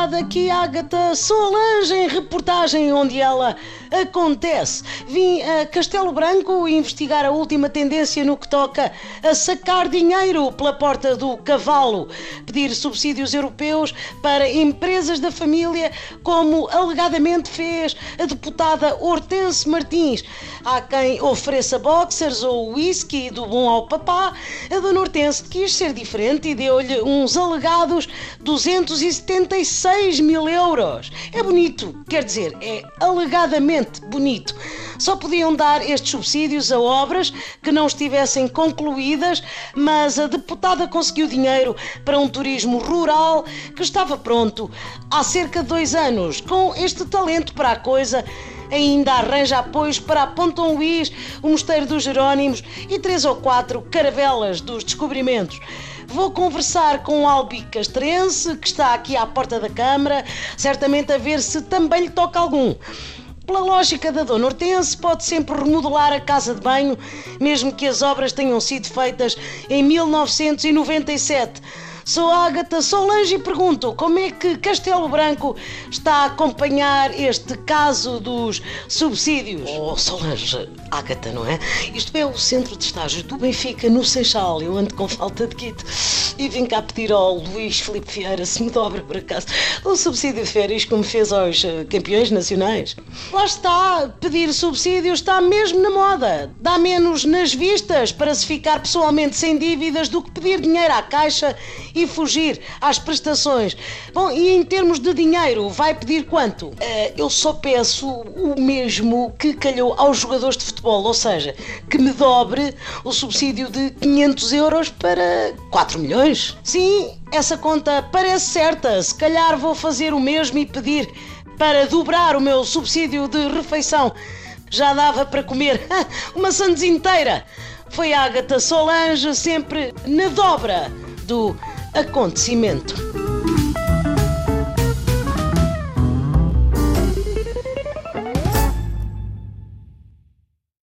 aqui Agatha Solange em reportagem onde ela acontece. Vim a Castelo Branco investigar a última tendência no que toca a sacar dinheiro pela porta do cavalo, pedir subsídios europeus para empresas da família, como alegadamente fez a deputada Hortense Martins. Há quem ofereça boxers ou whisky do bom ao papá. A dona Hortense quis ser diferente e deu-lhe uns alegados 276 mil euros. É bonito, quer dizer, é alegadamente bonito. Só podiam dar estes subsídios a obras que não estivessem concluídas, mas a deputada conseguiu dinheiro para um turismo rural que estava pronto há cerca de dois anos. Com este talento para a coisa, ainda arranja apoios para a Ponton Luís, o Mosteiro dos Jerónimos e três ou quatro caravelas dos descobrimentos. Vou conversar com o Albi Castrense, que está aqui à porta da Câmara, certamente a ver se também lhe toca algum. Pela lógica da Dona Hortense, pode sempre remodelar a casa de banho, mesmo que as obras tenham sido feitas em 1997. Sou Ágata Solange e pergunto como é que Castelo Branco está a acompanhar este caso dos subsídios. Oh, Solange, Ágata, não é? Isto é o centro de estágio do Benfica no Seixal. Eu ando com falta de kit e vim cá pedir ao Luís Filipe Vieira se me dobra por acaso o subsídio de férias como fez aos eh, campeões nacionais. Lá está, pedir subsídio está mesmo na moda. Dá menos nas vistas para se ficar pessoalmente sem dívidas do que pedir dinheiro à caixa e fugir às prestações. Bom, e em termos de dinheiro, vai pedir quanto? Uh, eu só peço o mesmo que calhou aos jogadores de futebol, ou seja, que me dobre o subsídio de 500 euros para 4 milhões. Sim, essa conta parece certa. Se calhar vou fazer o mesmo e pedir para dobrar o meu subsídio de refeição. Já dava para comer uma sandes inteira. Foi a Agatha Solange sempre na dobra do acontecimento.